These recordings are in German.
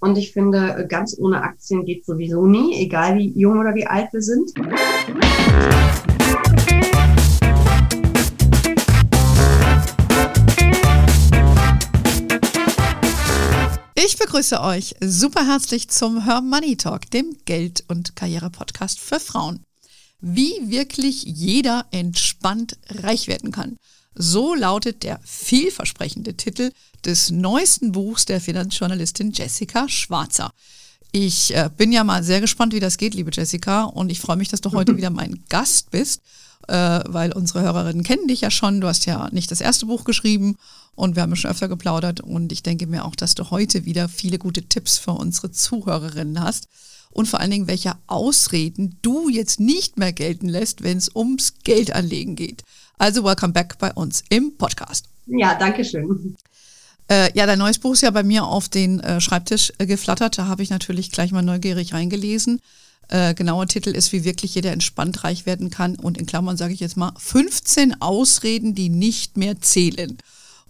Und ich finde, ganz ohne Aktien geht sowieso nie, egal wie jung oder wie alt wir sind. Ich begrüße euch super herzlich zum Her Money Talk, dem Geld- und Karriere-Podcast für Frauen. Wie wirklich jeder entspannt reich werden kann. So lautet der vielversprechende Titel des neuesten Buchs der Finanzjournalistin Jessica Schwarzer. Ich äh, bin ja mal sehr gespannt, wie das geht, liebe Jessica, und ich freue mich, dass du heute wieder mein Gast bist, äh, weil unsere Hörerinnen kennen dich ja schon. Du hast ja nicht das erste Buch geschrieben und wir haben schon öfter geplaudert und ich denke mir auch, dass du heute wieder viele gute Tipps für unsere Zuhörerinnen hast und vor allen Dingen, welche Ausreden du jetzt nicht mehr gelten lässt, wenn es ums Geldanlegen geht. Also welcome back bei uns im Podcast. Ja, danke schön. Äh, ja, dein neues Buch ist ja bei mir auf den äh, Schreibtisch äh, geflattert. Da habe ich natürlich gleich mal neugierig reingelesen. Äh, genauer Titel ist, wie wirklich jeder entspannt reich werden kann. Und in Klammern sage ich jetzt mal 15 Ausreden, die nicht mehr zählen.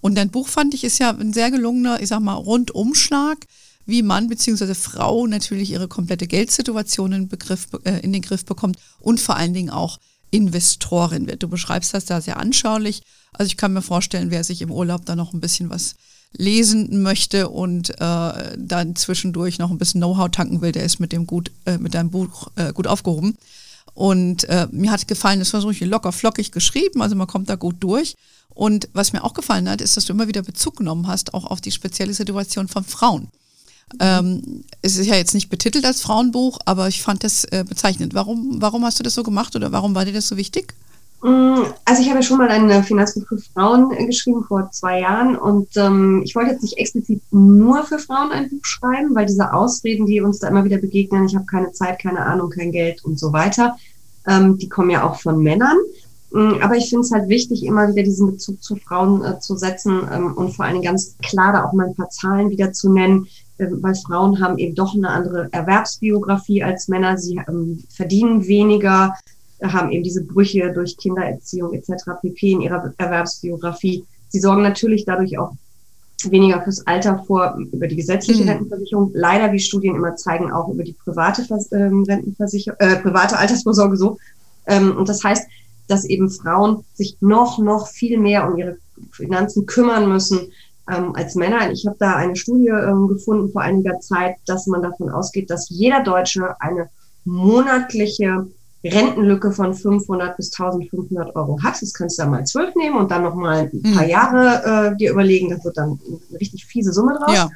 Und dein Buch fand ich ist ja ein sehr gelungener, ich sag mal, Rundumschlag, wie Mann bzw. Frau natürlich ihre komplette Geldsituation in, Begriff, äh, in den Griff bekommt und vor allen Dingen auch Investorin wird. Du beschreibst das da sehr anschaulich. Also ich kann mir vorstellen, wer sich im Urlaub da noch ein bisschen was lesen möchte und äh, dann zwischendurch noch ein bisschen Know-how tanken will, der ist mit dem gut, äh, mit deinem Buch äh, gut aufgehoben. Und äh, mir hat gefallen, es war so locker flockig geschrieben, also man kommt da gut durch. Und was mir auch gefallen hat, ist, dass du immer wieder Bezug genommen hast, auch auf die spezielle Situation von Frauen. Ähm, es ist ja jetzt nicht betitelt als Frauenbuch, aber ich fand das äh, bezeichnend. Warum, warum hast du das so gemacht oder warum war dir das so wichtig? Mm, also ich habe ja schon mal ein Finanzbuch für Frauen geschrieben vor zwei Jahren und ähm, ich wollte jetzt nicht explizit nur für Frauen ein Buch schreiben, weil diese Ausreden, die uns da immer wieder begegnen, ich habe keine Zeit, keine Ahnung, kein Geld und so weiter, ähm, die kommen ja auch von Männern. Mm, aber ich finde es halt wichtig, immer wieder diesen Bezug zu Frauen äh, zu setzen ähm, und vor allen Dingen ganz klar da auch mal ein paar Zahlen wieder zu nennen, ähm, weil Frauen haben eben doch eine andere Erwerbsbiografie als Männer. Sie ähm, verdienen weniger, haben eben diese Brüche durch Kindererziehung etc. pp. in ihrer Erwerbsbiografie. Sie sorgen natürlich dadurch auch weniger fürs Alter vor über die gesetzliche mhm. Rentenversicherung. Leider, wie Studien immer zeigen, auch über die private ähm, Rentenversicherung, äh, private Altersvorsorge so. Ähm, und das heißt, dass eben Frauen sich noch, noch viel mehr um ihre Finanzen kümmern müssen, ähm, als Männer. Ich habe da eine Studie ähm, gefunden vor einiger Zeit, dass man davon ausgeht, dass jeder Deutsche eine monatliche Rentenlücke von 500 bis 1500 Euro hat. Das kannst du da mal zwölf nehmen und dann noch mal ein paar hm. Jahre äh, dir überlegen. Das wird dann eine richtig fiese Summe draus. Ja.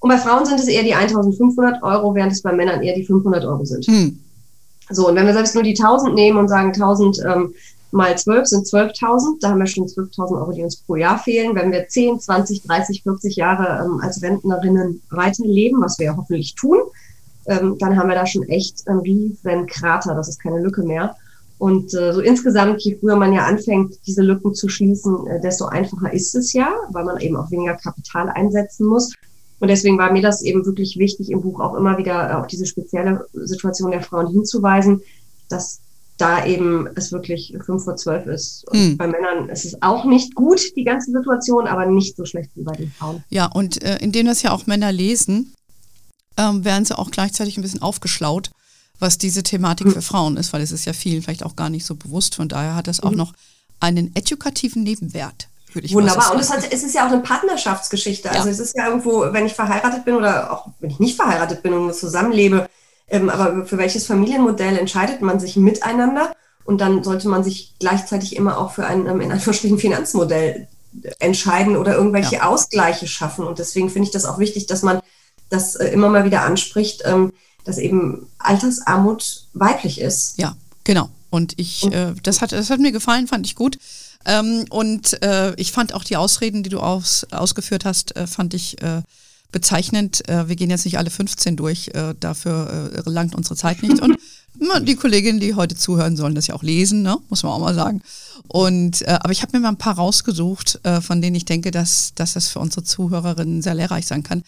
Und bei Frauen sind es eher die 1500 Euro, während es bei Männern eher die 500 Euro sind. Hm. So, und wenn wir selbst nur die 1000 nehmen und sagen 1000 ähm, mal 12 sind 12.000. Da haben wir schon 12.000 Euro, die uns pro Jahr fehlen. Wenn wir 10, 20, 30, 40 Jahre ähm, als Rentnerinnen weiterleben, was wir ja hoffentlich tun, ähm, dann haben wir da schon echt einen riesen Krater. Das ist keine Lücke mehr. Und äh, so insgesamt, je früher man ja anfängt, diese Lücken zu schließen, äh, desto einfacher ist es ja, weil man eben auch weniger Kapital einsetzen muss. Und deswegen war mir das eben wirklich wichtig, im Buch auch immer wieder auf diese spezielle Situation der Frauen hinzuweisen, dass da eben es wirklich fünf vor zwölf ist. Und hm. bei Männern ist es auch nicht gut, die ganze Situation, aber nicht so schlecht wie bei den Frauen. Ja, und äh, indem das ja auch Männer lesen, ähm, werden sie auch gleichzeitig ein bisschen aufgeschlaut, was diese Thematik hm. für Frauen ist, weil es ist ja vielen vielleicht auch gar nicht so bewusst. Von daher hat das auch mhm. noch einen edukativen Nebenwert. Wunderbar. Und es, hat, es ist ja auch eine Partnerschaftsgeschichte. Also ja. es ist ja irgendwo, wenn ich verheiratet bin oder auch wenn ich nicht verheiratet bin und zusammenlebe, ähm, aber für welches Familienmodell entscheidet man sich miteinander? Und dann sollte man sich gleichzeitig immer auch für ein, ähm, in Anführungsstrichen, Finanzmodell entscheiden oder irgendwelche ja. Ausgleiche schaffen. Und deswegen finde ich das auch wichtig, dass man das äh, immer mal wieder anspricht, ähm, dass eben Altersarmut weiblich ist. Ja, genau. Und ich, äh, das, hat, das hat mir gefallen, fand ich gut. Ähm, und äh, ich fand auch die Ausreden, die du aus, ausgeführt hast, äh, fand ich äh, bezeichnend. Wir gehen jetzt nicht alle 15 durch, dafür langt unsere Zeit nicht. Und die Kolleginnen, die heute zuhören, sollen das ja auch lesen, ne? muss man auch mal sagen. Und äh, aber ich habe mir mal ein paar rausgesucht, äh, von denen ich denke, dass, dass das für unsere Zuhörerinnen sehr lehrreich sein kann.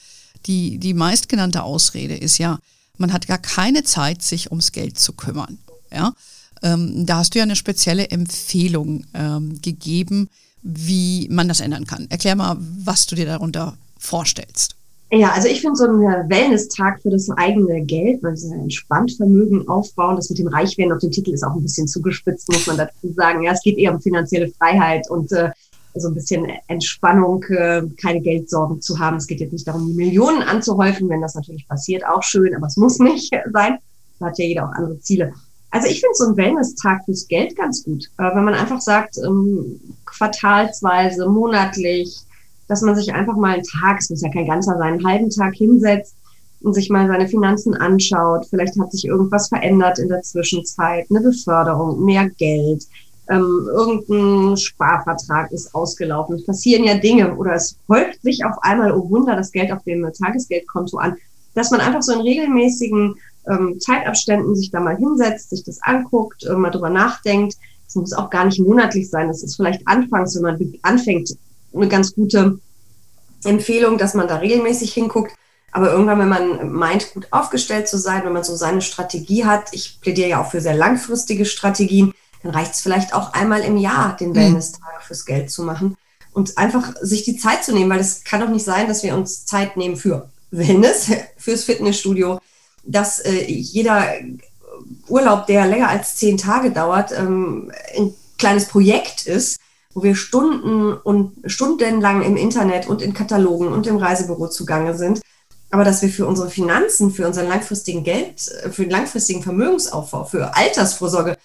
Die, die meistgenannte Ausrede ist ja, man hat gar keine Zeit, sich ums Geld zu kümmern. Ja? Ähm, da hast du ja eine spezielle Empfehlung ähm, gegeben, wie man das ändern kann. Erklär mal, was du dir darunter vorstellst. Ja, also ich finde so ein Wellness-Tag für das eigene Geld, weil sie entspannt Vermögen aufbauen, das mit dem Reichwerden auf dem Titel ist auch ein bisschen zugespitzt, muss man dazu sagen. Ja, es geht eher um finanzielle Freiheit und äh, so ein bisschen Entspannung, äh, keine Geldsorgen zu haben. Es geht jetzt nicht darum, die Millionen anzuhäufen, wenn das natürlich passiert, auch schön, aber es muss nicht sein. Da hat ja jeder auch andere Ziele. Also ich finde so ein Wellness-Tag fürs Geld ganz gut, äh, wenn man einfach sagt, ähm, quartalsweise, monatlich, dass man sich einfach mal einen Tag, es muss ja kein ganzer sein, einen halben Tag hinsetzt und sich mal seine Finanzen anschaut. Vielleicht hat sich irgendwas verändert in der Zwischenzeit, eine Beförderung, mehr Geld, ähm, irgendein Sparvertrag ist ausgelaufen. Es passieren ja Dinge oder es häuft sich auf einmal, oh Wunder, das Geld auf dem Tagesgeldkonto an, dass man einfach so in regelmäßigen ähm, Zeitabständen sich da mal hinsetzt, sich das anguckt, äh, mal drüber nachdenkt. Es muss auch gar nicht monatlich sein. Das ist vielleicht anfangs, wenn man anfängt, eine ganz gute Empfehlung, dass man da regelmäßig hinguckt. Aber irgendwann, wenn man meint, gut aufgestellt zu sein, wenn man so seine Strategie hat, ich plädiere ja auch für sehr langfristige Strategien, dann reicht es vielleicht auch einmal im Jahr, den mhm. Wellness-Tag fürs Geld zu machen und einfach sich die Zeit zu nehmen, weil es kann doch nicht sein, dass wir uns Zeit nehmen für Wellness, fürs Fitnessstudio, dass äh, jeder Urlaub, der länger als zehn Tage dauert, ähm, ein kleines Projekt ist, wo wir Stunden und stundenlang im Internet und in Katalogen und im Reisebüro zugange sind. Aber dass wir für unsere Finanzen, für unseren langfristigen Geld, äh, für den langfristigen Vermögensaufbau, für Altersvorsorge,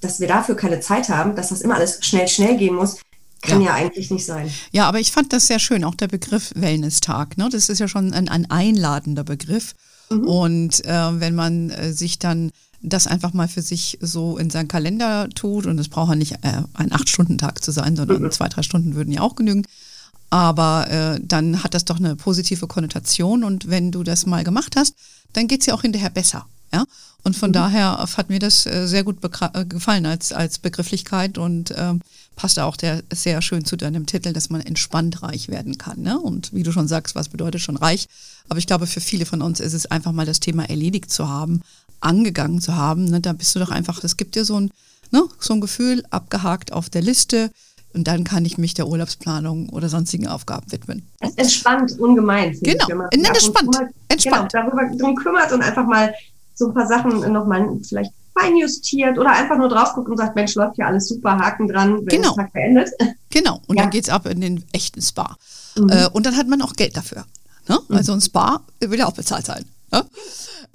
dass wir dafür keine Zeit haben, dass das immer alles schnell, schnell gehen muss, kann ja. ja. eigentlich nicht sein. Ja, aber ich fand das sehr schön, auch der Begriff Wellness-Tag. Ne? Das ist ja schon ein, ein einladender Begriff. Mhm. Und äh, wenn man äh, sich dann das einfach mal für sich so in seinen Kalender tut. Und es braucht ja nicht äh, ein Acht-Stunden-Tag zu sein, sondern mhm. zwei, drei Stunden würden ja auch genügen. Aber äh, dann hat das doch eine positive Konnotation. Und wenn du das mal gemacht hast, dann geht es ja auch hinterher besser. Ja? Und von mhm. daher hat mir das äh, sehr gut äh, gefallen als, als Begrifflichkeit und ähm, passt auch der, sehr schön zu deinem Titel, dass man entspannt reich werden kann. Ne? Und wie du schon sagst, was bedeutet schon reich? Aber ich glaube, für viele von uns ist es einfach mal das Thema erledigt zu haben, angegangen zu haben, ne, da bist du doch einfach, es gibt dir so ein, ne, so ein Gefühl, abgehakt auf der Liste. Und dann kann ich mich der Urlaubsplanung oder sonstigen Aufgaben widmen. Es entspannt ungemein. Genau, ich, wenn man entspannt. Genau, darüber drum kümmert und einfach mal so ein paar Sachen nochmal vielleicht feinjustiert oder einfach nur drauf guckt und sagt, Mensch, läuft hier alles super, Haken dran, wenn genau. der Tag beendet. Genau, und ja. dann geht es ab in den echten Spa. Mhm. Äh, und dann hat man auch Geld dafür. Ne? Mhm. Also ein Spa will ja auch bezahlt sein. Ne?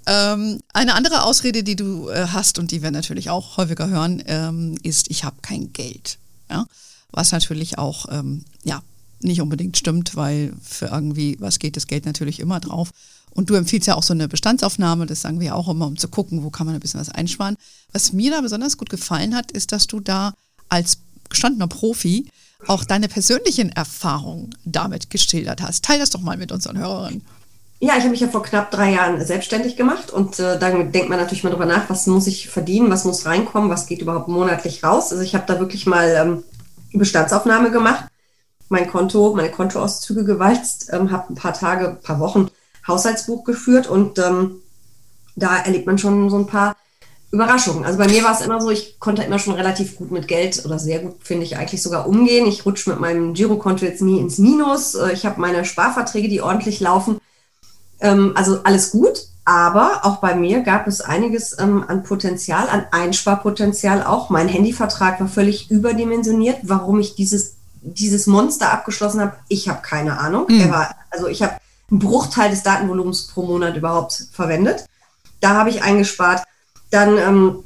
Ähm, eine andere Ausrede, die du äh, hast und die wir natürlich auch häufiger hören, ähm, ist, ich habe kein Geld. Ja? Was natürlich auch ähm, ja, nicht unbedingt stimmt, weil für irgendwie was geht das Geld natürlich immer drauf. Und du empfiehlst ja auch so eine Bestandsaufnahme, das sagen wir auch immer, um zu gucken, wo kann man ein bisschen was einsparen. Was mir da besonders gut gefallen hat, ist, dass du da als gestandener Profi auch deine persönlichen Erfahrungen damit geschildert hast. Teil das doch mal mit unseren Hörerinnen. Ja, ich habe mich ja vor knapp drei Jahren selbstständig gemacht und äh, dann denkt man natürlich mal drüber nach, was muss ich verdienen, was muss reinkommen, was geht überhaupt monatlich raus. Also ich habe da wirklich mal ähm, Bestandsaufnahme gemacht, mein Konto, meine Kontoauszüge gewalzt, ähm, habe ein paar Tage, ein paar Wochen Haushaltsbuch geführt und ähm, da erlebt man schon so ein paar Überraschungen. Also bei mir war es immer so, ich konnte immer schon relativ gut mit Geld oder sehr gut, finde ich, eigentlich sogar umgehen. Ich rutsche mit meinem Girokonto jetzt nie ins Minus. Äh, ich habe meine Sparverträge, die ordentlich laufen. Ähm, also alles gut, aber auch bei mir gab es einiges ähm, an Potenzial, an Einsparpotenzial auch. Mein Handyvertrag war völlig überdimensioniert. Warum ich dieses, dieses Monster abgeschlossen habe, ich habe keine Ahnung. Mhm. War, also ich habe einen Bruchteil des Datenvolumens pro Monat überhaupt verwendet. Da habe ich eingespart. Dann ähm,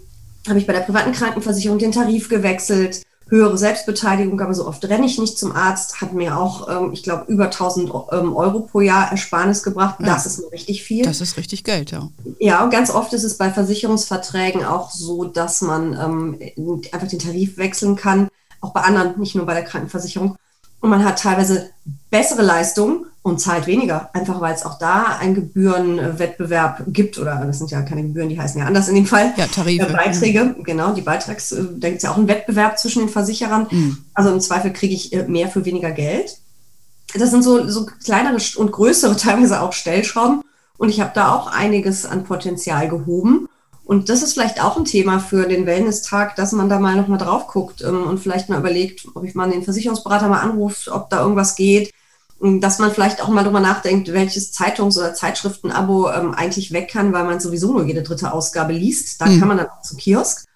habe ich bei der privaten Krankenversicherung den Tarif gewechselt höhere Selbstbeteiligung, aber so oft renne ich nicht zum Arzt, hat mir auch, ähm, ich glaube, über 1000 ähm, Euro pro Jahr Ersparnis gebracht. Ja. Das ist richtig viel. Das ist richtig Geld, ja. Ja, und ganz oft ist es bei Versicherungsverträgen auch so, dass man ähm, einfach den Tarif wechseln kann, auch bei anderen, nicht nur bei der Krankenversicherung. Und man hat teilweise bessere Leistungen und zahlt weniger, einfach weil es auch da einen Gebührenwettbewerb gibt oder das sind ja keine Gebühren, die heißen ja anders in dem Fall. Ja, Tarife. Äh, Beiträge, mhm. genau, die Beitrags, äh, da gibt es ja auch einen Wettbewerb zwischen den Versicherern. Mhm. Also im Zweifel kriege ich äh, mehr für weniger Geld. Das sind so, so kleinere und größere, teilweise auch Stellschrauben. Und ich habe da auch einiges an Potenzial gehoben. Und das ist vielleicht auch ein Thema für den Wellness-Tag, dass man da mal nochmal drauf guckt ähm, und vielleicht mal überlegt, ob ich mal den Versicherungsberater mal anrufe, ob da irgendwas geht dass man vielleicht auch mal drüber nachdenkt, welches Zeitungs- oder Zeitschriftenabo ähm, eigentlich weg kann, weil man sowieso nur jede dritte Ausgabe liest. Da mhm. kann man dann auch zum Kiosk.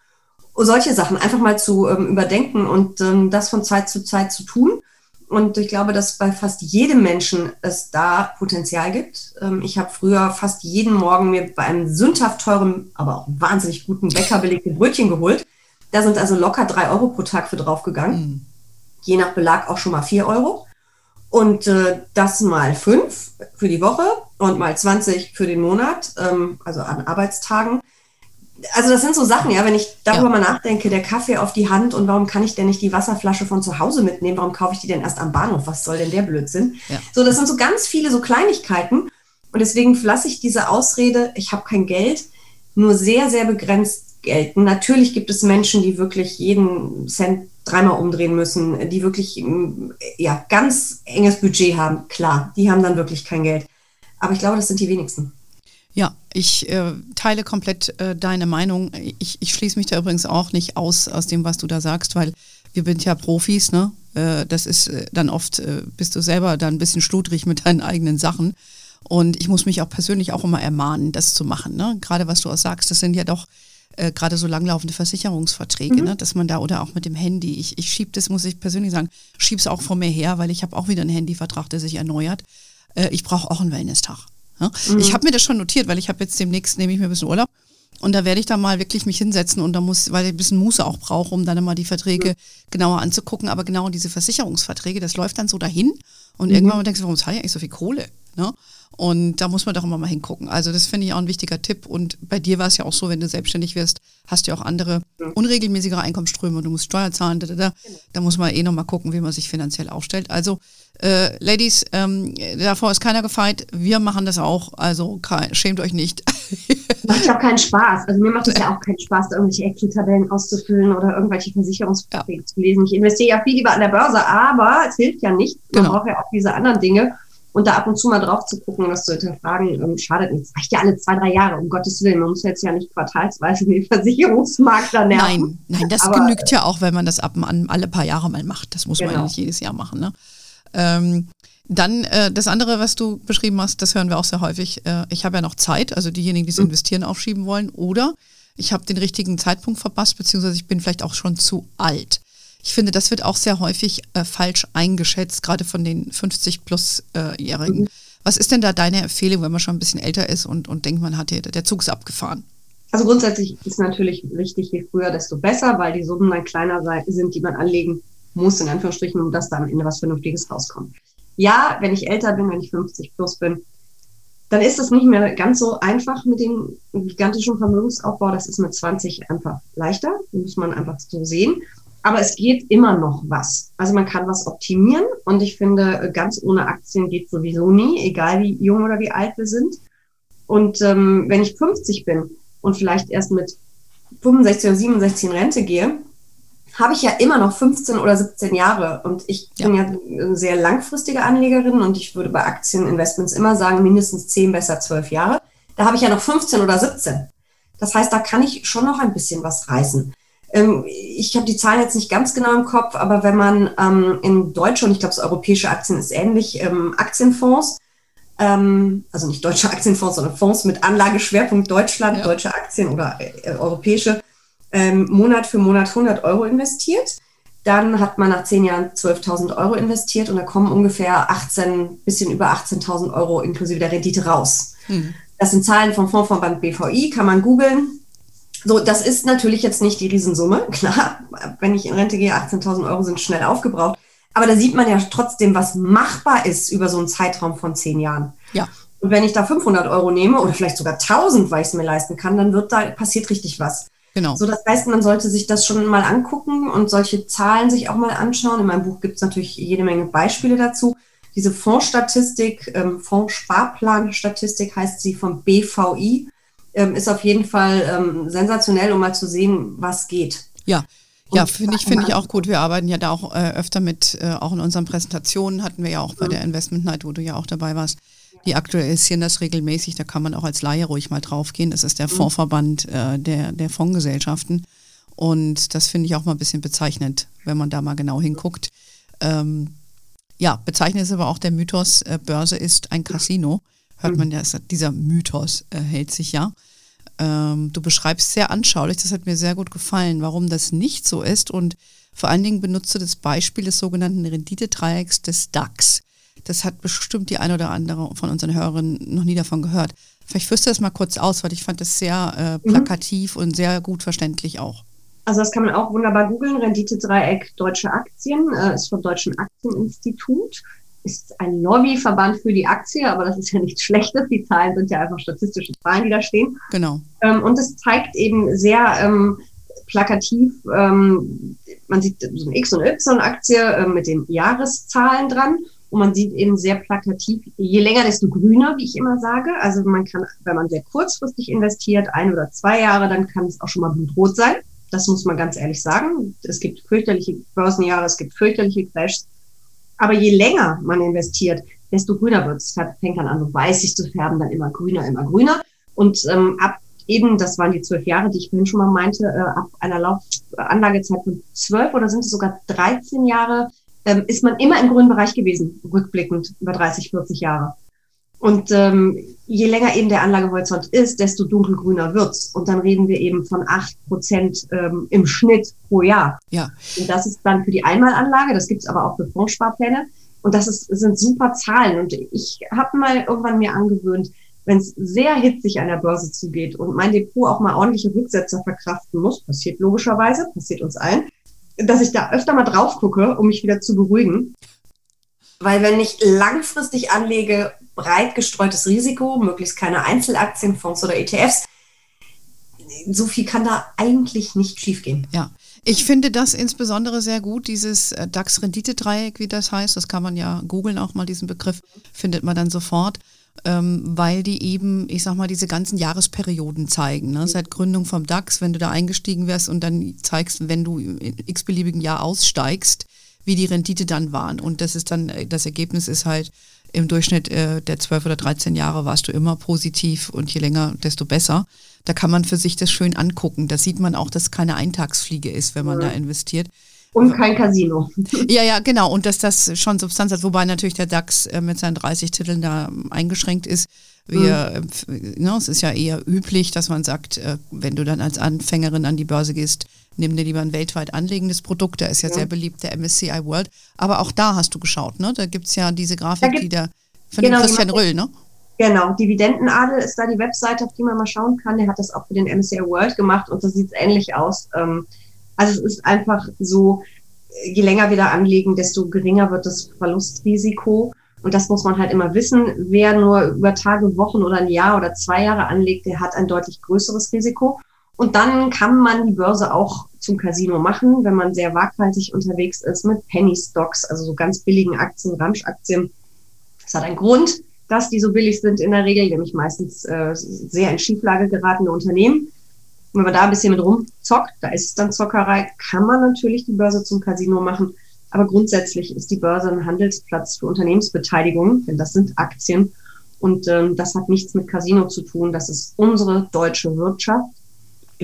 Und solche Sachen einfach mal zu ähm, überdenken und ähm, das von Zeit zu Zeit zu tun. Und ich glaube, dass bei fast jedem Menschen es da Potenzial gibt. Ähm, ich habe früher fast jeden Morgen mir bei einem sündhaft teuren, aber auch wahnsinnig guten Bäcker belegte Brötchen geholt. Da sind also locker drei Euro pro Tag für draufgegangen. Mhm. Je nach Belag auch schon mal vier Euro. Und äh, das mal fünf für die Woche und mal 20 für den Monat, ähm, also an Arbeitstagen. Also das sind so Sachen, ja, wenn ich darüber ja. mal nachdenke, der Kaffee auf die Hand und warum kann ich denn nicht die Wasserflasche von zu Hause mitnehmen? Warum kaufe ich die denn erst am Bahnhof? Was soll denn der Blödsinn? Ja. So, das sind so ganz viele so Kleinigkeiten und deswegen lasse ich diese Ausrede, ich habe kein Geld, nur sehr, sehr begrenzt gelten. Natürlich gibt es Menschen, die wirklich jeden Cent dreimal umdrehen müssen, die wirklich ja, ganz enges Budget haben. Klar, die haben dann wirklich kein Geld. Aber ich glaube, das sind die wenigsten. Ja, ich äh, teile komplett äh, deine Meinung. Ich, ich schließe mich da übrigens auch nicht aus, aus dem, was du da sagst, weil wir sind ja Profis, ne? Äh, das ist äh, dann oft, äh, bist du selber dann ein bisschen schludrig mit deinen eigenen Sachen. Und ich muss mich auch persönlich auch immer ermahnen, das zu machen. Ne? Gerade was du auch sagst, das sind ja doch äh, gerade so langlaufende Versicherungsverträge, mhm. ne, dass man da oder auch mit dem Handy, ich, ich schiebe das, muss ich persönlich sagen, schiebe es auch vor mir her, weil ich habe auch wieder einen Handyvertrag, der sich erneuert. Äh, ich brauche auch einen Wellness-Tag. Ne? Mhm. Ich habe mir das schon notiert, weil ich habe jetzt demnächst, nehme ich mir ein bisschen Urlaub und da werde ich dann mal wirklich mich hinsetzen und da muss, weil ich ein bisschen Muße auch brauche, um dann immer die Verträge mhm. genauer anzugucken. Aber genau diese Versicherungsverträge, das läuft dann so dahin und mhm. irgendwann denkst du, warum zahle ich eigentlich so viel Kohle? Ne? Und da muss man doch immer mal hingucken. Also das finde ich auch ein wichtiger Tipp. Und bei dir war es ja auch so, wenn du selbstständig wirst, hast du ja auch andere unregelmäßigere Einkommensströme und du musst Steuer zahlen. Da, da, da. da muss man eh noch mal gucken, wie man sich finanziell aufstellt. Also äh, Ladies, ähm, davor ist keiner gefeit. Wir machen das auch. Also schämt euch nicht. macht ja auch keinen Spaß. Also mir macht es ja auch keinen Spaß, irgendwelche Excel-Tabellen auszufüllen oder irgendwelche Versicherungsverträge ja. zu lesen. Ich investiere ja viel lieber an der Börse, aber es hilft ja nicht. Man genau. braucht ja auch diese anderen Dinge. Und da ab und zu mal drauf zu gucken und das zu hinterfragen, ähm, schadet nichts. Reicht ja alle zwei, drei Jahre, um Gottes Willen. Man muss jetzt ja nicht quartalsweise den Versicherungsmakler nerven. Nein, nein, das Aber, genügt ja auch, wenn man das ab an alle paar Jahre mal macht. Das muss genau. man ja genau. nicht jedes Jahr machen. Ne? Ähm, dann äh, das andere, was du beschrieben hast, das hören wir auch sehr häufig. Äh, ich habe ja noch Zeit, also diejenigen, die es mhm. investieren, aufschieben wollen. Oder ich habe den richtigen Zeitpunkt verpasst, beziehungsweise ich bin vielleicht auch schon zu alt. Ich finde, das wird auch sehr häufig äh, falsch eingeschätzt, gerade von den 50-plus-Jährigen. Äh, mhm. Was ist denn da deine Empfehlung, wenn man schon ein bisschen älter ist und, und denkt, man hat hier, der Zug ist abgefahren? Also grundsätzlich ist natürlich richtig, je früher, desto besser, weil die Summen dann kleiner sind, die man anlegen muss, in Anführungsstrichen, um dass da am Ende was Vernünftiges rauskommt. Ja, wenn ich älter bin, wenn ich 50 plus bin, dann ist es nicht mehr ganz so einfach mit dem gigantischen Vermögensaufbau. Das ist mit 20 einfach leichter, muss man einfach so sehen. Aber es geht immer noch was. Also man kann was optimieren und ich finde, ganz ohne Aktien geht sowieso nie, egal wie jung oder wie alt wir sind. Und ähm, wenn ich 50 bin und vielleicht erst mit 65 oder 67 in Rente gehe, habe ich ja immer noch 15 oder 17 Jahre. Und ich ja. bin ja eine sehr langfristige Anlegerin und ich würde bei Aktieninvestments immer sagen, mindestens 10, besser 12 Jahre. Da habe ich ja noch 15 oder 17. Das heißt, da kann ich schon noch ein bisschen was reißen. Ähm, ich habe die Zahlen jetzt nicht ganz genau im Kopf, aber wenn man ähm, in deutsche und ich glaube, europäische Aktien ist ähnlich, ähm, Aktienfonds, ähm, also nicht deutsche Aktienfonds, sondern Fonds mit Anlageschwerpunkt Deutschland, ja. deutsche Aktien oder äh, europäische, ähm, Monat für Monat 100 Euro investiert. Dann hat man nach zehn Jahren 12.000 Euro investiert und da kommen ungefähr 18, bisschen über 18.000 Euro inklusive der Rendite raus. Hm. Das sind Zahlen vom Fondsverband BVI, kann man googeln. So, das ist natürlich jetzt nicht die Riesensumme. Klar, wenn ich in Rente gehe, 18.000 Euro sind schnell aufgebraucht. Aber da sieht man ja trotzdem, was machbar ist über so einen Zeitraum von zehn Jahren. Ja. Und wenn ich da 500 Euro nehme oder vielleicht sogar 1000, weil ich es mir leisten kann, dann wird da passiert richtig was. Genau. So, das heißt, man sollte sich das schon mal angucken und solche Zahlen sich auch mal anschauen. In meinem Buch gibt es natürlich jede Menge Beispiele dazu. Diese Fondsstatistik, ähm, Fondssparplanstatistik heißt sie vom BVI ähm, ist auf jeden Fall ähm, sensationell, um mal zu sehen, was geht. Ja. Ja, finde ich, finde ich auch gut. Wir arbeiten ja da auch äh, öfter mit, äh, auch in unseren Präsentationen hatten wir ja auch bei mhm. der Investment Night, wo du ja auch dabei warst. Die aktualisieren das regelmäßig, da kann man auch als Laie ruhig mal draufgehen. Das ist der mhm. Fondsverband äh, der, der Fondsgesellschaften. Und das finde ich auch mal ein bisschen bezeichnend, wenn man da mal genau hinguckt. Ähm, Ja, bezeichnet ist aber auch der Mythos, äh, Börse ist ein Casino. Hört man ja, dieser Mythos äh, hält sich ja. Ähm, du beschreibst sehr anschaulich, das hat mir sehr gut gefallen, warum das nicht so ist. Und vor allen Dingen benutzt du das Beispiel des sogenannten Renditedreiecks des DAX. Das hat bestimmt die eine oder andere von unseren Hörerinnen noch nie davon gehört. Vielleicht führst du das mal kurz aus, weil ich fand das sehr äh, mhm. plakativ mhm. und sehr gut verständlich auch. Also das kann man auch wunderbar googeln. Rendite-Dreieck Deutsche Aktien äh, ist vom Deutschen Aktieninstitut. Ist ein Lobbyverband für die Aktie, aber das ist ja nichts Schlechtes. Die Zahlen sind ja einfach statistische Zahlen, die da stehen. Genau. Ähm, und es zeigt eben sehr ähm, plakativ, ähm, man sieht so eine X- und Y-Aktie äh, mit den Jahreszahlen dran. Und man sieht eben sehr plakativ, je länger, desto grüner, wie ich immer sage. Also man kann, wenn man sehr kurzfristig investiert, ein oder zwei Jahre, dann kann es auch schon mal blutrot sein. Das muss man ganz ehrlich sagen. Es gibt fürchterliche Börsenjahre, es gibt fürchterliche Crashs. Aber je länger man investiert, desto grüner wird es. Fängt dann an, so weißig zu färben, dann immer grüner, immer grüner. Und ähm, ab eben, das waren die zwölf Jahre, die ich vorhin schon mal meinte, äh, ab einer Lauf Anlagezeit von zwölf oder sind es sogar 13 Jahre, ähm, ist man immer im grünen Bereich gewesen, rückblickend über 30, 40 Jahre. Und ähm, je länger eben der Anlagehorizont ist, desto dunkelgrüner wird's. Und dann reden wir eben von acht Prozent ähm, im Schnitt pro Jahr. Ja. Und das ist dann für die Einmalanlage, das gibt's aber auch für Fondssparpläne. Und das ist, sind super Zahlen. Und ich habe mal irgendwann mir angewöhnt, wenn es sehr hitzig an der Börse zugeht und mein Depot auch mal ordentliche Rücksetzer verkraften muss, passiert logischerweise, passiert uns allen, dass ich da öfter mal drauf gucke, um mich wieder zu beruhigen. Weil wenn ich langfristig anlege, breit gestreutes Risiko, möglichst keine Einzelaktienfonds oder ETFs, so viel kann da eigentlich nicht schiefgehen. Ja. Ich finde das insbesondere sehr gut, dieses äh, DAX-Rendite-Dreieck, wie das heißt. Das kann man ja googeln auch mal, diesen Begriff findet man dann sofort, ähm, weil die eben, ich sag mal, diese ganzen Jahresperioden zeigen. Ne? Seit Gründung vom DAX, wenn du da eingestiegen wärst und dann zeigst, wenn du in x-beliebigen Jahr aussteigst, wie die Rendite dann waren. Und das ist dann, äh, das Ergebnis ist halt, im Durchschnitt äh, der 12 oder 13 Jahre warst du immer positiv und je länger, desto besser. Da kann man für sich das schön angucken. Da sieht man auch, dass keine Eintagsfliege ist, wenn man ja. da investiert. Und kein Casino. Ja, ja, genau. Und dass das schon Substanz hat, wobei natürlich der DAX äh, mit seinen 30 Titeln da eingeschränkt ist. Wir, mhm. ne, es ist ja eher üblich, dass man sagt, äh, wenn du dann als Anfängerin an die Börse gehst, nimm dir lieber ein weltweit anlegendes Produkt. Der ist ja, ja. sehr beliebt, der MSCI World. Aber auch da hast du geschaut, ne? Da gibt es ja diese Grafik, die der von genau, Christian Röll, ne? Genau, Dividendenadel ist da die Webseite, auf die man mal schauen kann. Der hat das auch für den MSCI World gemacht und das sieht ähnlich aus. Ähm, also es ist einfach so, je länger wir da anlegen, desto geringer wird das Verlustrisiko. Und das muss man halt immer wissen. Wer nur über Tage, Wochen oder ein Jahr oder zwei Jahre anlegt, der hat ein deutlich größeres Risiko. Und dann kann man die Börse auch zum Casino machen, wenn man sehr waghalsig unterwegs ist mit Penny Stocks, also so ganz billigen Aktien, Ramsch-Aktien. Das hat einen Grund, dass die so billig sind in der Regel, nämlich meistens äh, sehr in Schieflage geratene Unternehmen. Und wenn man da ein bisschen mit rumzockt, da ist es dann Zockerei, kann man natürlich die Börse zum Casino machen. Aber grundsätzlich ist die Börse ein Handelsplatz für Unternehmensbeteiligung, denn das sind Aktien. Und ähm, das hat nichts mit Casino zu tun. Das ist unsere deutsche Wirtschaft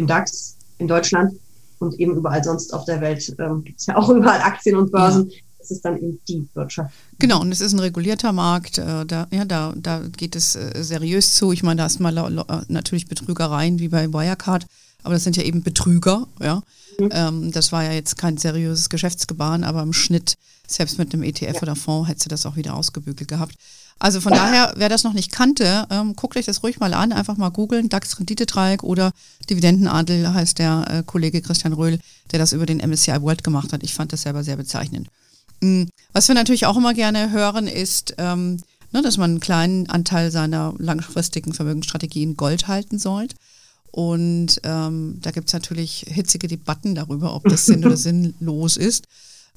im DAX in Deutschland und eben überall sonst auf der Welt ähm, gibt es ja auch überall Aktien und Börsen. Ja. Das ist dann eben die Wirtschaft. Genau, und es ist ein regulierter Markt. Äh, da, ja, da, da geht es äh, seriös zu. Ich meine, da ist mal äh, natürlich Betrügereien wie bei Wirecard, aber das sind ja eben Betrüger, ja. Mhm. Ähm, das war ja jetzt kein seriöses Geschäftsgebaren, aber im Schnitt, selbst mit einem ETF ja. oder Fonds, hätte sie das auch wieder ausgebügelt gehabt. Also von daher, wer das noch nicht kannte, ähm, guckt euch das ruhig mal an, einfach mal googeln, DAX-Renditedreieck oder Dividendenadel heißt der äh, Kollege Christian Röhl, der das über den MSCI World gemacht hat. Ich fand das selber sehr bezeichnend. Mhm. Was wir natürlich auch immer gerne hören, ist, ähm, ne, dass man einen kleinen Anteil seiner langfristigen Vermögensstrategie in Gold halten sollte. Und ähm, da gibt es natürlich hitzige Debatten darüber, ob das sinn- oder sinnlos ist.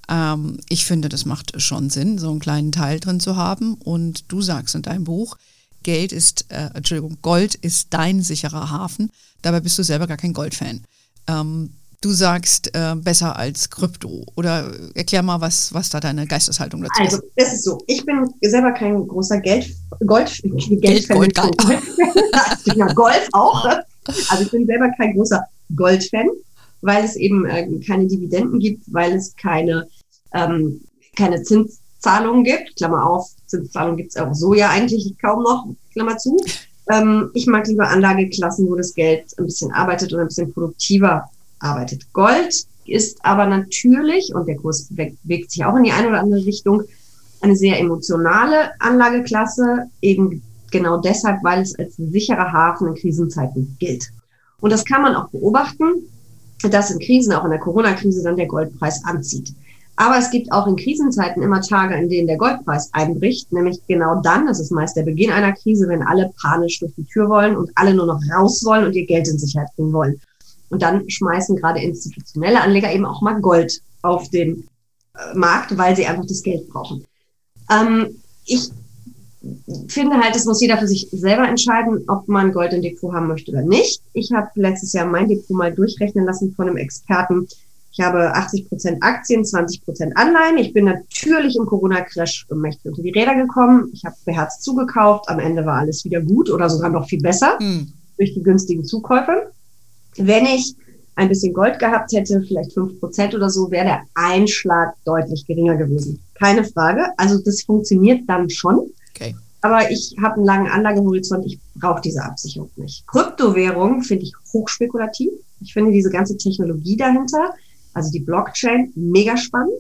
Ähm, ich finde, das macht schon Sinn, so einen kleinen Teil drin zu haben. Und du sagst in deinem Buch, Geld ist, äh, Entschuldigung, Gold ist dein sicherer Hafen. Dabei bist du selber gar kein Goldfan. Ähm, du sagst äh, besser als Krypto. Oder erklär mal, was, was da deine Geisteshaltung dazu also, ist. Also, das ist so. Ich bin selber kein großer Geld, Gold, Geld, Geld Gold, Gold. ja, Golf auch. Also ich bin selber kein großer Goldfan weil es eben äh, keine Dividenden gibt, weil es keine, ähm, keine Zins, Zinszahlungen gibt. Klammer auf, Zinszahlungen gibt es auch so ja eigentlich kaum noch, Klammer zu. Ähm, ich mag lieber Anlageklassen, wo das Geld ein bisschen arbeitet oder ein bisschen produktiver arbeitet. Gold ist aber natürlich, und der Kurs bewegt sich auch in die eine oder andere Richtung, eine sehr emotionale Anlageklasse, eben genau deshalb, weil es als sicherer Hafen in Krisenzeiten gilt. Und das kann man auch beobachten, dass in Krisen, auch in der Corona-Krise, dann der Goldpreis anzieht. Aber es gibt auch in Krisenzeiten immer Tage, in denen der Goldpreis einbricht, nämlich genau dann, das ist meist der Beginn einer Krise, wenn alle panisch durch die Tür wollen und alle nur noch raus wollen und ihr Geld in Sicherheit bringen wollen. Und dann schmeißen gerade institutionelle Anleger eben auch mal Gold auf den äh, Markt, weil sie einfach das Geld brauchen. Ähm, ich finde halt, es muss jeder für sich selber entscheiden, ob man Gold im Depot haben möchte oder nicht. Ich habe letztes Jahr mein Depot mal durchrechnen lassen von einem Experten. Ich habe 80 Prozent Aktien, 20 Prozent Anleihen. Ich bin natürlich im Corona-Crash mächtig unter die Räder gekommen. Ich habe beherzt zugekauft. Am Ende war alles wieder gut oder sogar noch viel besser hm. durch die günstigen Zukäufe. Wenn ich ein bisschen Gold gehabt hätte, vielleicht fünf Prozent oder so, wäre der Einschlag deutlich geringer gewesen. Keine Frage. Also das funktioniert dann schon. Okay. Aber ich habe einen langen Anlagehorizont, ich brauche diese Absicherung nicht. Kryptowährung finde ich hochspekulativ. Ich finde diese ganze Technologie dahinter, also die Blockchain, mega spannend.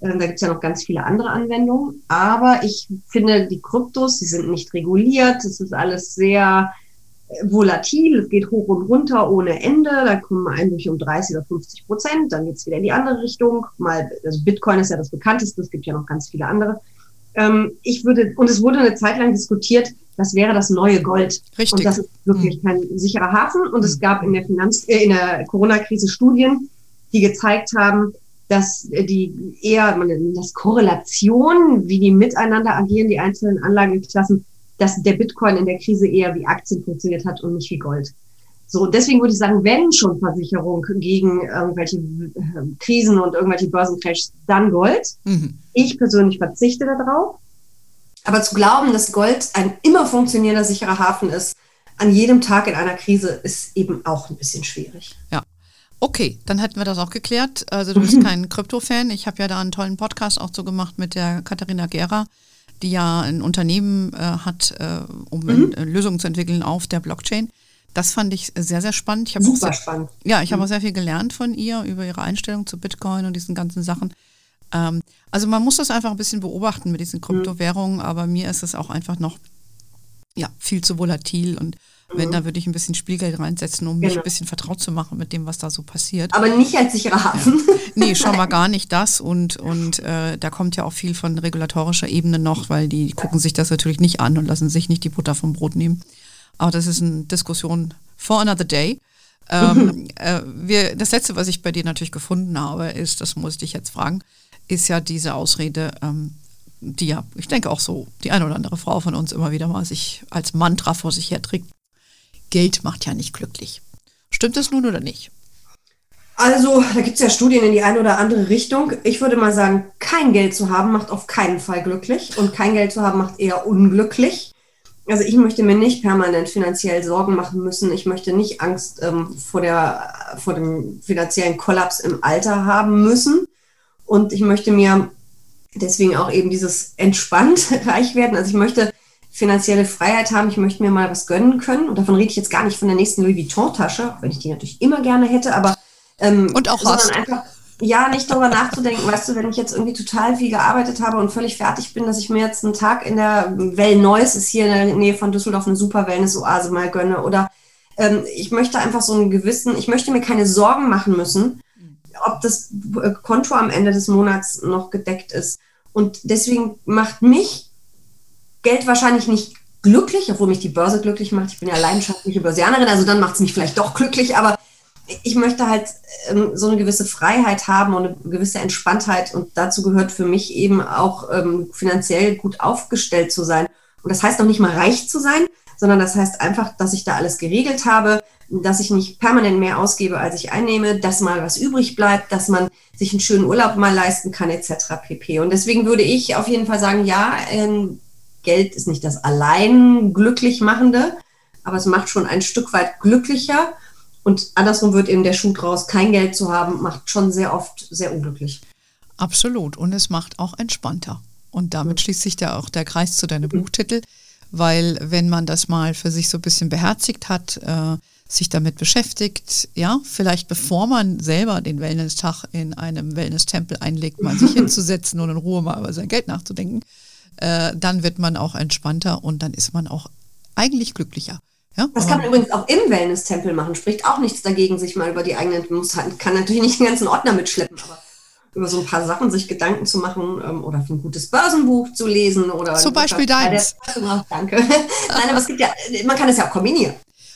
Ähm, da gibt es ja noch ganz viele andere Anwendungen. Aber ich finde, die Kryptos, die sind nicht reguliert. Es ist alles sehr volatil, es geht hoch und runter ohne Ende, da kommen durch um 30 oder 50 Prozent, dann geht's wieder in die andere Richtung. Mal, also Bitcoin ist ja das bekannteste, es gibt ja noch ganz viele andere. Ähm, ich würde, und es wurde eine Zeit lang diskutiert, das wäre das neue Gold. Richtig. Und das ist wirklich mhm. kein sicherer Hafen. Und es hm. gab in der Finanz, äh, in der Corona-Krise Studien, die gezeigt haben, dass die eher, das Korrelation, wie die miteinander agieren, die einzelnen Anlageklassen, dass der Bitcoin in der Krise eher wie Aktien funktioniert hat und nicht wie Gold. So, deswegen würde ich sagen, wenn schon Versicherung gegen irgendwelche äh, Krisen und irgendwelche Börsencrashs, dann Gold. Mhm. Ich persönlich verzichte darauf. Aber zu glauben, dass Gold ein immer funktionierender sicherer Hafen ist, an jedem Tag in einer Krise, ist eben auch ein bisschen schwierig. Ja. Okay, dann hätten wir das auch geklärt. Also du bist kein Krypto-Fan. Ich habe ja da einen tollen Podcast auch so gemacht mit der Katharina Gera die ja ein Unternehmen äh, hat, äh, um mhm. Lösungen zu entwickeln auf der Blockchain. Das fand ich sehr, sehr spannend. Ich Super sehr, spannend. Ja, ich mhm. habe auch sehr viel gelernt von ihr über ihre Einstellung zu Bitcoin und diesen ganzen Sachen. Ähm, also man muss das einfach ein bisschen beobachten mit diesen mhm. Kryptowährungen, aber mir ist es auch einfach noch ja, viel zu volatil und wenn, mhm. da würde ich ein bisschen Spielgeld reinsetzen, um mich genau. ein bisschen vertraut zu machen mit dem, was da so passiert. Aber nicht als sicherer Hafen. Ja. Nee, schon mal gar nicht das. Und, und äh, da kommt ja auch viel von regulatorischer Ebene noch, weil die gucken sich das natürlich nicht an und lassen sich nicht die Butter vom Brot nehmen. Aber das ist eine Diskussion for another day. Ähm, äh, wir, das Letzte, was ich bei dir natürlich gefunden habe, ist, das muss ich jetzt fragen, ist ja diese Ausrede, ähm, die ja, ich denke auch so, die eine oder andere Frau von uns immer wieder mal sich als Mantra vor sich herträgt. Geld macht ja nicht glücklich. Stimmt das nun oder nicht? Also, da gibt es ja Studien in die eine oder andere Richtung. Ich würde mal sagen, kein Geld zu haben macht auf keinen Fall glücklich und kein Geld zu haben macht eher unglücklich. Also ich möchte mir nicht permanent finanziell Sorgen machen müssen. Ich möchte nicht Angst ähm, vor, der, vor dem finanziellen Kollaps im Alter haben müssen. Und ich möchte mir deswegen auch eben dieses entspannt reich werden. Also ich möchte finanzielle Freiheit haben, ich möchte mir mal was gönnen können. Und davon rede ich jetzt gar nicht von der nächsten Louis Vuitton-Tasche, wenn ich die natürlich immer gerne hätte, aber ähm, und auch hast. einfach ja, nicht darüber nachzudenken, weißt du, wenn ich jetzt irgendwie total viel gearbeitet habe und völlig fertig bin, dass ich mir jetzt einen Tag in der Wellneuss ist hier in der Nähe von Düsseldorf eine super Wellness-Oase mal gönne oder ähm, ich möchte einfach so einen gewissen, ich möchte mir keine Sorgen machen müssen, ob das Konto am Ende des Monats noch gedeckt ist. Und deswegen macht mich Geld wahrscheinlich nicht glücklich, obwohl mich die Börse glücklich macht. Ich bin ja leidenschaftliche Börsianerin, also dann macht es mich vielleicht doch glücklich, aber ich möchte halt ähm, so eine gewisse Freiheit haben und eine gewisse Entspanntheit und dazu gehört für mich eben auch ähm, finanziell gut aufgestellt zu sein. Und das heißt noch nicht mal reich zu sein, sondern das heißt einfach, dass ich da alles geregelt habe, dass ich nicht permanent mehr ausgebe, als ich einnehme, dass mal was übrig bleibt, dass man sich einen schönen Urlaub mal leisten kann, etc. pp. Und deswegen würde ich auf jeden Fall sagen, ja, ähm, Geld ist nicht das allein glücklich machende, aber es macht schon ein Stück weit glücklicher. Und andersrum wird eben der Schuh draus, kein Geld zu haben, macht schon sehr oft sehr unglücklich. Absolut. Und es macht auch entspannter. Und damit schließt sich da auch der Kreis zu deinem Buchtitel, weil wenn man das mal für sich so ein bisschen beherzigt hat, äh, sich damit beschäftigt, ja, vielleicht bevor man selber den Wellness-Tag in einem Wellness-Tempel einlegt, mal sich hinzusetzen und in Ruhe mal über sein Geld nachzudenken, äh, dann wird man auch entspannter und dann ist man auch eigentlich glücklicher. Ja? Das kann man übrigens auch im Wellness-Tempel machen. Spricht auch nichts dagegen, sich mal über die eigenen, muss halt, kann natürlich nicht den ganzen Ordner mitschleppen, aber über so ein paar Sachen sich Gedanken zu machen ähm, oder für ein gutes Börsenbuch zu lesen oder zum Beispiel deins. Danke. Nein, aber es gibt ja, man kann es ja auch kombinieren.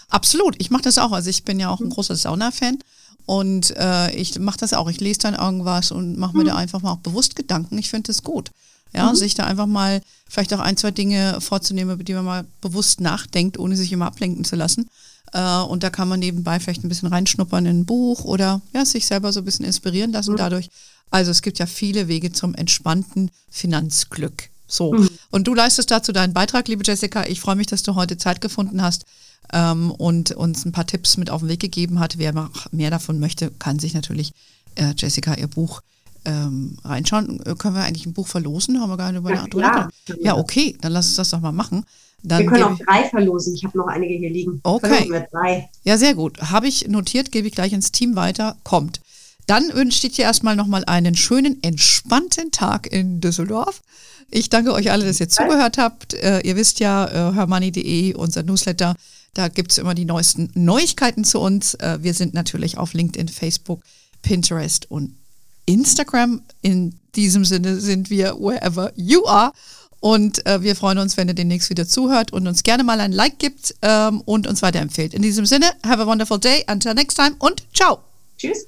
Absolut, ich mache das auch. Also ich bin ja auch ein großer Sauna-Fan und äh, ich mache das auch. Ich lese dann irgendwas und mache mir mhm. da einfach mal auch bewusst Gedanken. Ich finde das gut. Ja, mhm. sich da einfach mal vielleicht auch ein, zwei Dinge vorzunehmen, über die man mal bewusst nachdenkt, ohne sich immer ablenken zu lassen. Äh, und da kann man nebenbei vielleicht ein bisschen reinschnuppern in ein Buch oder ja, sich selber so ein bisschen inspirieren lassen mhm. dadurch. Also es gibt ja viele Wege zum entspannten Finanzglück. So. Mhm. Und du leistest dazu deinen Beitrag, liebe Jessica. Ich freue mich, dass du heute Zeit gefunden hast ähm, und uns ein paar Tipps mit auf den Weg gegeben hat. Wer mehr davon möchte, kann sich natürlich äh, Jessica ihr Buch ähm, reinschauen. Äh, können wir eigentlich ein Buch verlosen? Haben wir gar nicht über ja, klar. Ja, okay, dann lass uns das doch mal machen. Dann wir können auch drei verlosen. Ich habe noch einige hier liegen. Okay. Ja, sehr gut. Habe ich notiert, gebe ich gleich ins Team weiter. Kommt. Dann wünsche ich dir erstmal nochmal einen schönen, entspannten Tag in Düsseldorf. Ich danke euch alle, dass ihr zugehört habt. Äh, ihr wisst ja, äh, hörmoney.de, unser Newsletter, da gibt es immer die neuesten Neuigkeiten zu uns. Äh, wir sind natürlich auf LinkedIn, Facebook, Pinterest und Instagram. In diesem Sinne sind wir wherever you are. Und äh, wir freuen uns, wenn ihr demnächst wieder zuhört und uns gerne mal ein Like gibt ähm, und uns weiterempfehlt. In diesem Sinne, have a wonderful day. Until next time und ciao. Tschüss.